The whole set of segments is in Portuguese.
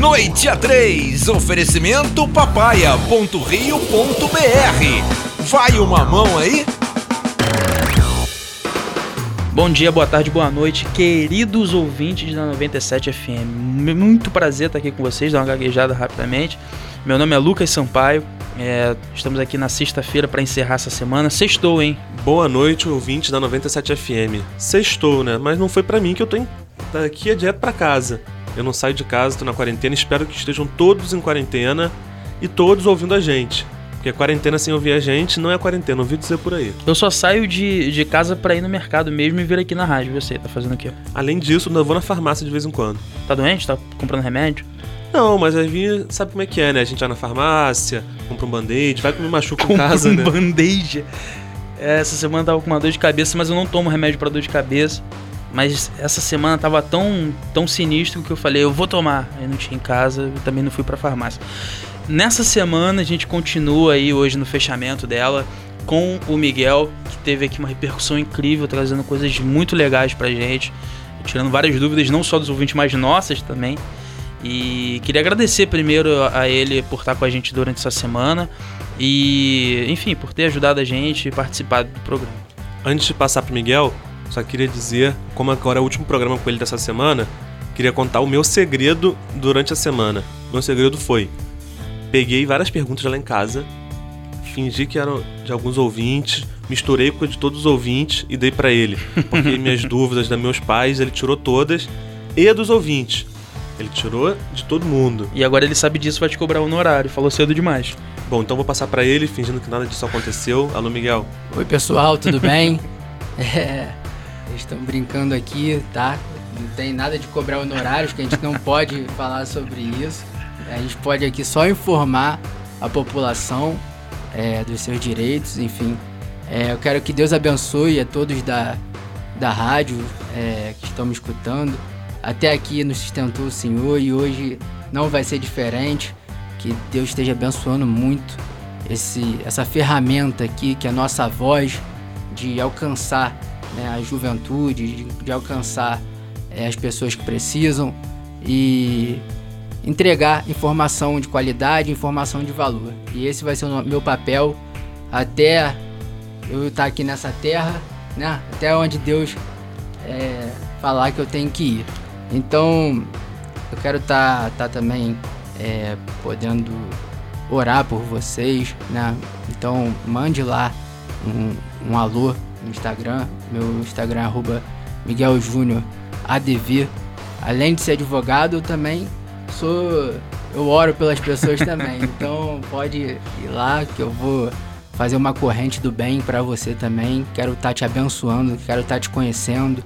Noite a 3, oferecimento papaya.rio.br. Vai uma mão aí? Bom dia, boa tarde, boa noite, queridos ouvintes da 97 FM. Muito prazer estar aqui com vocês, dar uma gaguejada rapidamente. Meu nome é Lucas Sampaio, é, estamos aqui na sexta-feira para encerrar essa semana. Sextou, hein? Boa noite, ouvintes da 97 FM. Sextou, né? Mas não foi para mim que eu tô daqui é direto para casa. Eu não saio de casa, tô na quarentena, espero que estejam todos em quarentena e todos ouvindo a gente. Porque quarentena sem ouvir a gente não é quarentena, ouvi dizer por aí. Eu só saio de, de casa para ir no mercado mesmo e vir aqui na rádio. Você tá fazendo o quê? Além disso, eu vou na farmácia de vez em quando. Tá doente? Tá comprando remédio? Não, mas aí sabe como é que é, né? A gente vai na farmácia, compra um band-aid, vai comer machuca em casa, um né? band-aid. É, essa semana eu tava com uma dor de cabeça, mas eu não tomo remédio para dor de cabeça. Mas essa semana tava tão, tão sinistro que eu falei, eu vou tomar. Aí não tinha em casa, eu também não fui pra farmácia. Nessa semana a gente continua aí hoje no fechamento dela com o Miguel, que teve aqui uma repercussão incrível, trazendo coisas muito legais pra gente, tirando várias dúvidas, não só dos ouvintes, mas nossas também. E queria agradecer primeiro a ele por estar com a gente durante essa semana e, enfim, por ter ajudado a gente e participado do programa. Antes de passar pro Miguel, só queria dizer, como agora é o último programa com ele dessa semana, queria contar o meu segredo durante a semana. Meu segredo foi peguei várias perguntas lá em casa, fingi que eram de alguns ouvintes, misturei com a de todos os ouvintes e dei para ele. Porque minhas dúvidas dos meus pais, ele tirou todas, e dos ouvintes. Ele tirou de todo mundo. E agora ele sabe disso, vai te cobrar honorário. Falou cedo demais. Bom, então vou passar para ele, fingindo que nada disso aconteceu. Alô, Miguel. Oi, pessoal, tudo bem? é, estão brincando aqui, tá? Não tem nada de cobrar honorários, que a gente não pode falar sobre isso. A gente pode aqui só informar a população é, dos seus direitos, enfim. É, eu quero que Deus abençoe a todos da, da rádio é, que estão me escutando. Até aqui nos sustentou o Senhor e hoje não vai ser diferente. Que Deus esteja abençoando muito esse, essa ferramenta aqui, que é a nossa voz, de alcançar né, a juventude, de, de alcançar é, as pessoas que precisam. E entregar informação de qualidade, informação de valor. E esse vai ser o meu papel até eu estar aqui nessa terra, né? Até onde Deus é, falar que eu tenho que ir. Então, eu quero estar tá, tá também é, podendo orar por vocês, né? Então, mande lá um, um alô no Instagram. Meu Instagram é arroba Miguel Júnior ADV. Além de ser advogado, eu também sou. Eu oro pelas pessoas também. Então pode ir lá que eu vou fazer uma corrente do bem para você também. Quero estar tá te abençoando, quero estar tá te conhecendo.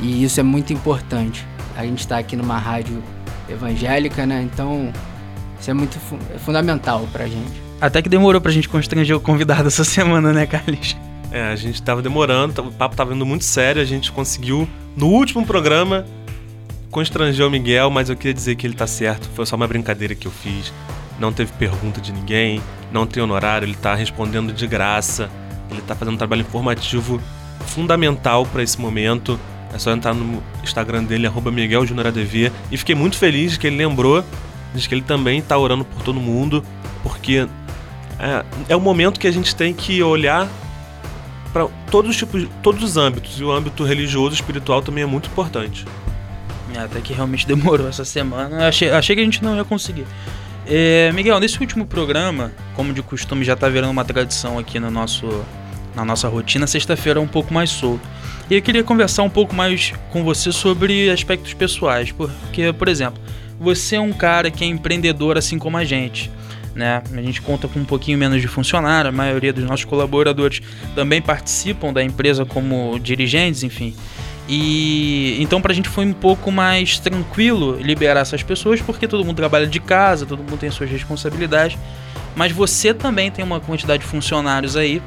E isso é muito importante. A gente está aqui numa rádio evangélica, né? Então isso é muito fu é fundamental pra gente. Até que demorou pra gente constranger o convidado essa semana, né, Carlos? É, a gente tava demorando, o papo tava indo muito sério, a gente conseguiu, no último programa, constrangeu o Miguel, mas eu queria dizer que ele tá certo. Foi só uma brincadeira que eu fiz. Não teve pergunta de ninguém, não tem honorário, ele tá respondendo de graça. Ele tá fazendo um trabalho informativo fundamental para esse momento. É só entrar no Instagram dele, MiguelJuniorADV. E fiquei muito feliz que ele lembrou de que ele também tá orando por todo mundo, porque é, é um momento que a gente tem que olhar para todos os tipos, todos os âmbitos. E o âmbito religioso e espiritual também é muito importante. É, até que realmente demorou essa semana. Achei, achei que a gente não ia conseguir. É, Miguel, nesse último programa, como de costume já está virando uma tradição aqui no nosso, na nossa rotina, sexta-feira é um pouco mais solto. E eu queria conversar um pouco mais com você sobre aspectos pessoais, porque, por exemplo, você é um cara que é empreendedor assim como a gente. Né? A gente conta com um pouquinho menos de funcionário, a maioria dos nossos colaboradores também participam da empresa como dirigentes, enfim. E então pra gente foi um pouco mais tranquilo liberar essas pessoas, porque todo mundo trabalha de casa, todo mundo tem suas responsabilidades. Mas você também tem uma quantidade de funcionários aí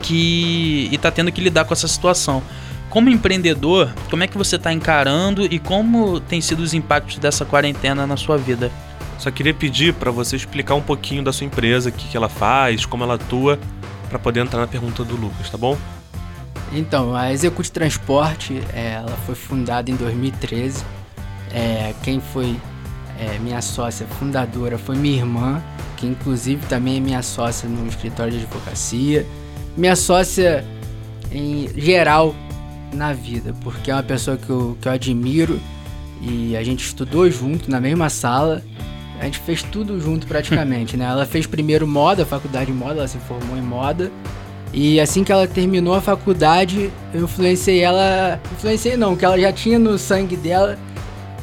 que está tendo que lidar com essa situação. Como empreendedor, como é que você está encarando e como tem sido os impactos dessa quarentena na sua vida? Só queria pedir para você explicar um pouquinho da sua empresa, o que, que ela faz, como ela atua, para poder entrar na pergunta do Lucas, tá bom? Então, a Execute Transporte, é, ela foi fundada em 2013. É, quem foi é, minha sócia fundadora foi minha irmã, que inclusive também é minha sócia no escritório de advocacia. Minha sócia em geral na vida, porque é uma pessoa que eu, que eu admiro e a gente estudou junto na mesma sala. A gente fez tudo junto praticamente, né? Ela fez primeiro moda, faculdade de moda, ela se formou em moda. E assim que ela terminou a faculdade, eu influenciei ela. Influenciei não, que ela já tinha no sangue dela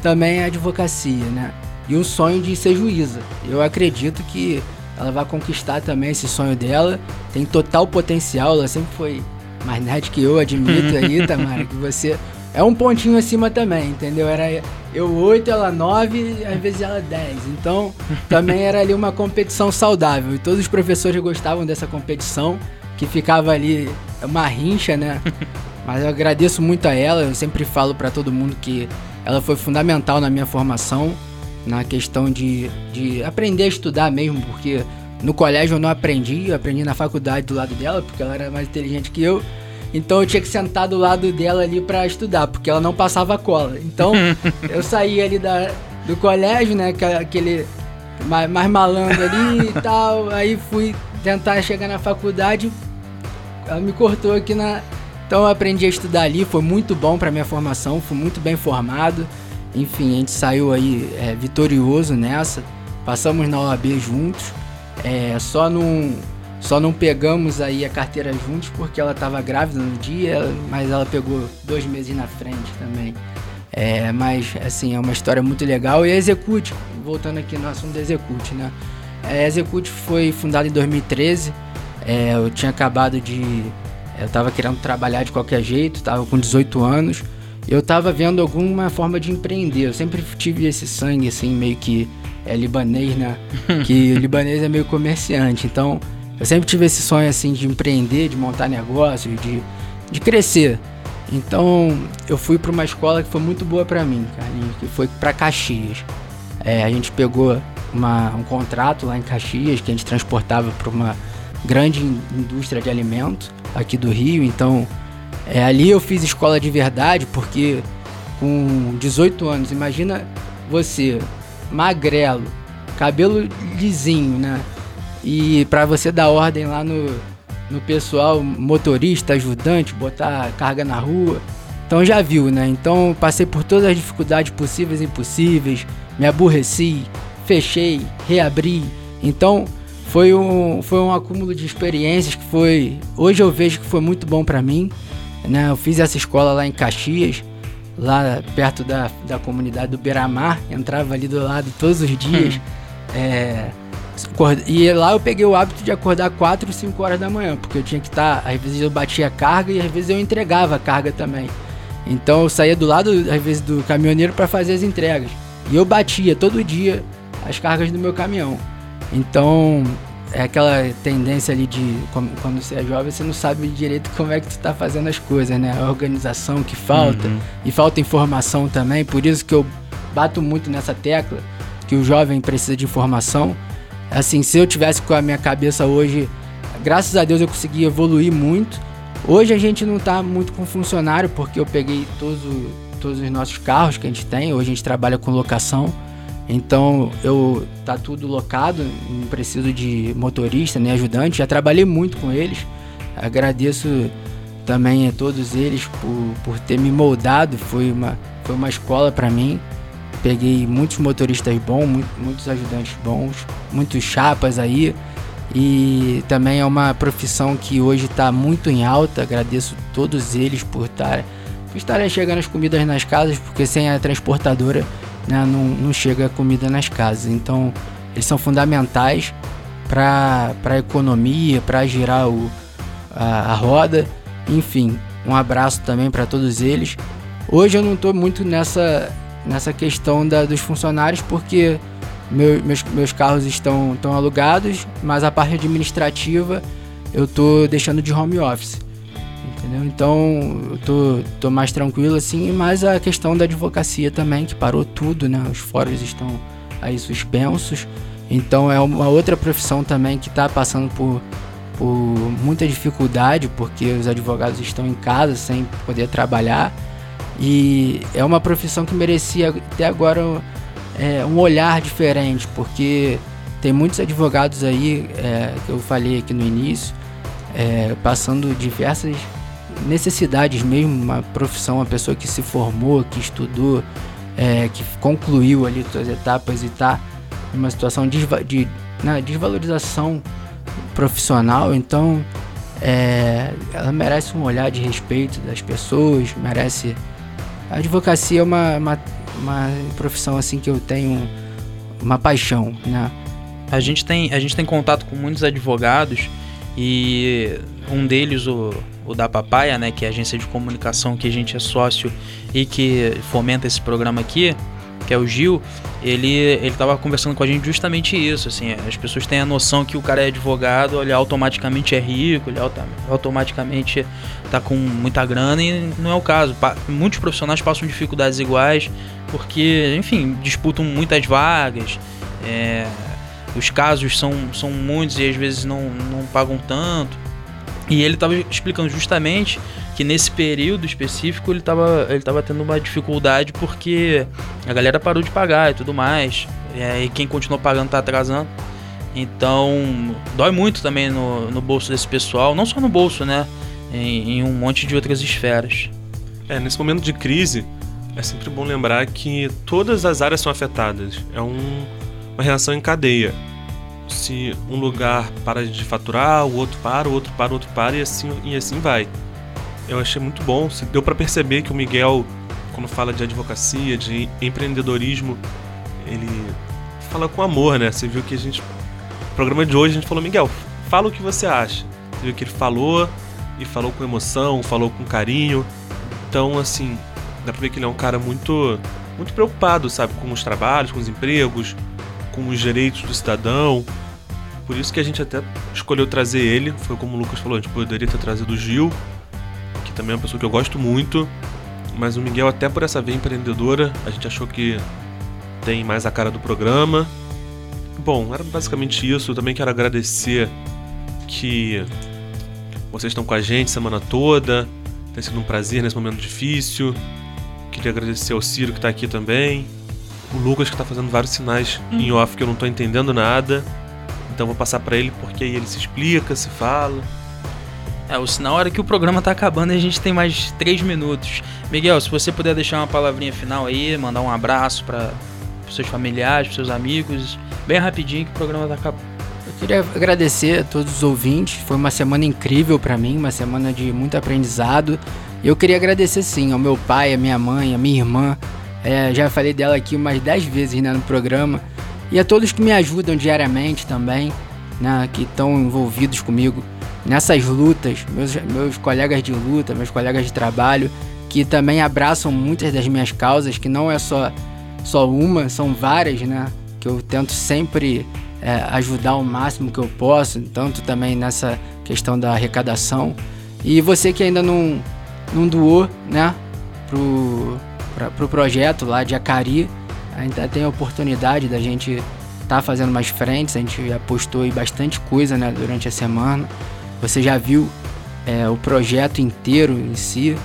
também a advocacia, né? E um sonho de ser juíza. Eu acredito que ela vai conquistar também esse sonho dela. Tem total potencial, ela sempre foi mais nerd que eu, admito aí, Tamara, que você é um pontinho acima também, entendeu? Era eu 8, ela 9, às vezes ela 10. Então, também era ali uma competição saudável. E todos os professores gostavam dessa competição, que ficava ali uma rincha, né? Mas eu agradeço muito a ela, eu sempre falo para todo mundo que ela foi fundamental na minha formação, na questão de, de aprender a estudar mesmo, porque no colégio eu não aprendi, eu aprendi na faculdade do lado dela, porque ela era mais inteligente que eu. Então eu tinha que sentar do lado dela ali para estudar, porque ela não passava cola. Então eu saía ali da, do colégio, né? Aquele mais, mais malandro ali e tal. Aí fui tentar chegar na faculdade. Ela me cortou aqui na. Então eu aprendi a estudar ali, foi muito bom para minha formação, fui muito bem formado. Enfim, a gente saiu aí é, vitorioso nessa. Passamos na OAB juntos. É, só não, só não pegamos aí a carteira juntos porque ela estava grávida no dia, mas ela pegou dois meses na frente também. É, mas, assim, é uma história muito legal. E a Execute, voltando aqui no assunto da Execute, né? A Execute foi fundada em 2013. É, eu tinha acabado de. Eu estava querendo trabalhar de qualquer jeito, estava com 18 anos. Eu estava vendo alguma forma de empreender. Eu sempre tive esse sangue, assim, meio que é libanês, né? que o libanês é meio comerciante. Então, eu sempre tive esse sonho assim de empreender, de montar negócios, de, de crescer. Então eu fui para uma escola que foi muito boa para mim, Carlinhos, que foi para Caxias. É, a gente pegou uma, um contrato lá em Caxias que a gente transportava para uma grande indústria de alimentos aqui do Rio. Então é, ali eu fiz escola de verdade porque com 18 anos, imagina você magrelo, cabelo lisinho, né? E para você dar ordem lá no, no pessoal, motorista, ajudante, botar carga na rua. Então já viu, né? Então passei por todas as dificuldades possíveis e impossíveis, me aborreci, fechei, reabri. Então foi um, foi um acúmulo de experiências que foi. Hoje eu vejo que foi muito bom para mim. Né? Eu fiz essa escola lá em Caxias, lá perto da, da comunidade do Beira-Mar, entrava ali do lado todos os dias. é, e lá eu peguei o hábito de acordar 4, 5 horas da manhã, porque eu tinha que estar, tá, às vezes eu batia a carga e às vezes eu entregava a carga também. Então eu saía do lado, às vezes, do caminhoneiro para fazer as entregas. E eu batia todo dia as cargas do meu caminhão. Então é aquela tendência ali de quando você é jovem, você não sabe direito como é que tu tá fazendo as coisas, né? A organização que falta uhum. e falta informação também, por isso que eu bato muito nessa tecla que o jovem precisa de informação Assim, se eu tivesse com a minha cabeça hoje, graças a Deus eu consegui evoluir muito. Hoje a gente não está muito com funcionário porque eu peguei todos, todos os nossos carros que a gente tem. Hoje a gente trabalha com locação. Então eu tá tudo locado, não preciso de motorista nem ajudante. Já trabalhei muito com eles. Agradeço também a todos eles por, por ter me moldado. Foi uma, foi uma escola para mim. Peguei muitos motoristas bons, muitos ajudantes bons, muitos chapas aí. E também é uma profissão que hoje está muito em alta. Agradeço todos eles por, tar, por estarem chegando as comidas nas casas, porque sem a transportadora né, não, não chega a comida nas casas. Então, eles são fundamentais para a economia, para girar o, a, a roda. Enfim, um abraço também para todos eles. Hoje eu não estou muito nessa nessa questão da, dos funcionários, porque meu, meus, meus carros estão, estão alugados, mas a parte administrativa eu tô deixando de home office. Entendeu? Então eu tô, tô mais tranquilo assim, mas a questão da advocacia também, que parou tudo, né? Os fóruns estão aí suspensos. Então é uma outra profissão também que está passando por, por muita dificuldade, porque os advogados estão em casa sem poder trabalhar. E é uma profissão que merecia até agora é, um olhar diferente, porque tem muitos advogados aí, é, que eu falei aqui no início, é, passando diversas necessidades mesmo, uma profissão, uma pessoa que se formou, que estudou, é, que concluiu ali suas etapas e está numa situação de, de né, desvalorização profissional, então é, ela merece um olhar de respeito das pessoas, merece. A advocacia é uma, uma, uma profissão assim que eu tenho uma paixão, né? A gente tem, a gente tem contato com muitos advogados e um deles, o, o da Papaya, né, que é a agência de comunicação que a gente é sócio e que fomenta esse programa aqui, que é o Gil, ele ele tava conversando com a gente justamente isso, assim, as pessoas têm a noção que o cara é advogado, ele automaticamente é rico, ele automaticamente tá com muita grana e não é o caso. Muitos profissionais passam dificuldades iguais porque, enfim, disputam muitas vagas, é, os casos são, são muitos e às vezes não, não pagam tanto. E ele estava explicando justamente que nesse período específico ele estava ele tava tendo uma dificuldade porque a galera parou de pagar e tudo mais. E quem continuou pagando está atrasando. Então, dói muito também no, no bolso desse pessoal, não só no bolso, né? Em, em um monte de outras esferas. É, nesse momento de crise, é sempre bom lembrar que todas as áreas são afetadas. É um, uma reação em cadeia se um lugar para de faturar, o outro para, o outro para, o outro para e assim, e assim vai. Eu achei muito bom, deu para perceber que o Miguel, quando fala de advocacia, de empreendedorismo, ele fala com amor, né? Você viu que a gente. No programa de hoje a gente falou, Miguel, fala o que você acha. Você viu que ele falou e falou com emoção, falou com carinho. Então, assim, dá pra ver que ele é um cara muito, muito preocupado, sabe, com os trabalhos, com os empregos, com os direitos do cidadão. Por isso que a gente até escolheu trazer ele. Foi como o Lucas falou, a gente poderia ter trazido o Gil, também é uma pessoa que eu gosto muito. Mas o Miguel, até por essa veia empreendedora, a gente achou que tem mais a cara do programa. Bom, era basicamente isso. Eu também quero agradecer que vocês estão com a gente semana toda. Tem sido um prazer nesse momento difícil. Queria agradecer ao Ciro que está aqui também o Lucas que tá fazendo vários sinais hum. em off que eu não tô entendendo nada. Então vou passar para ele porque aí ele se explica, se fala. É, o sinal era que o programa tá acabando e a gente tem mais três minutos. Miguel, se você puder deixar uma palavrinha final aí, mandar um abraço para seus familiares, pros seus amigos, bem rapidinho que o programa tá acabando. Eu queria agradecer a todos os ouvintes. Foi uma semana incrível para mim, uma semana de muito aprendizado. Eu queria agradecer sim ao meu pai, a minha mãe, a minha irmã, é, já falei dela aqui umas 10 vezes né, no programa. E a todos que me ajudam diariamente também, né, que estão envolvidos comigo nessas lutas, meus, meus colegas de luta, meus colegas de trabalho, que também abraçam muitas das minhas causas, que não é só, só uma, são várias, né? Que eu tento sempre é, ajudar o máximo que eu posso, tanto também nessa questão da arrecadação. E você que ainda não, não doou, né? Pro, para o pro projeto lá de Acari. Ainda tem a oportunidade da gente estar tá fazendo mais frentes, a gente apostou em bastante coisa né, durante a semana. Você já viu é, o projeto inteiro em si.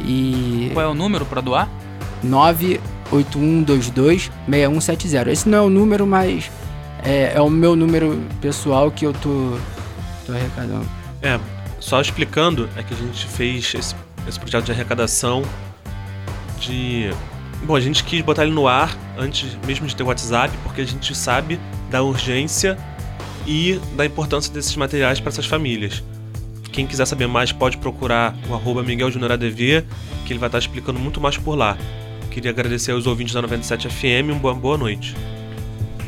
E... Qual é o número para doar? 981226170. Esse não é o número, mas é, é, o meu número pessoal que eu tô, tô arrecadando. É, só explicando, é que a gente fez esse, esse projeto de arrecadação de. Bom, a gente quis botar ele no ar antes mesmo de ter o WhatsApp, porque a gente sabe da urgência e da importância desses materiais para essas famílias. Quem quiser saber mais pode procurar o arroba Miguel ADV, que ele vai estar explicando muito mais por lá. Queria agradecer aos ouvintes da 97 FM, uma boa, noite.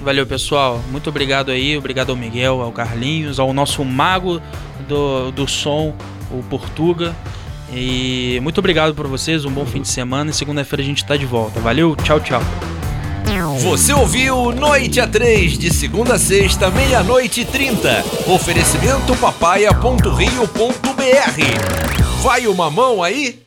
Valeu, pessoal. Muito obrigado aí. Obrigado ao Miguel, ao Carlinhos, ao nosso mago do, do som, o Portuga. E muito obrigado por vocês, um bom fim de semana e segunda-feira a gente tá de volta. Valeu, tchau, tchau. Você ouviu Noite a 3, de segunda a sexta, meia-noite e trinta. Oferecimento papaya.rio.br. Vai uma mão aí?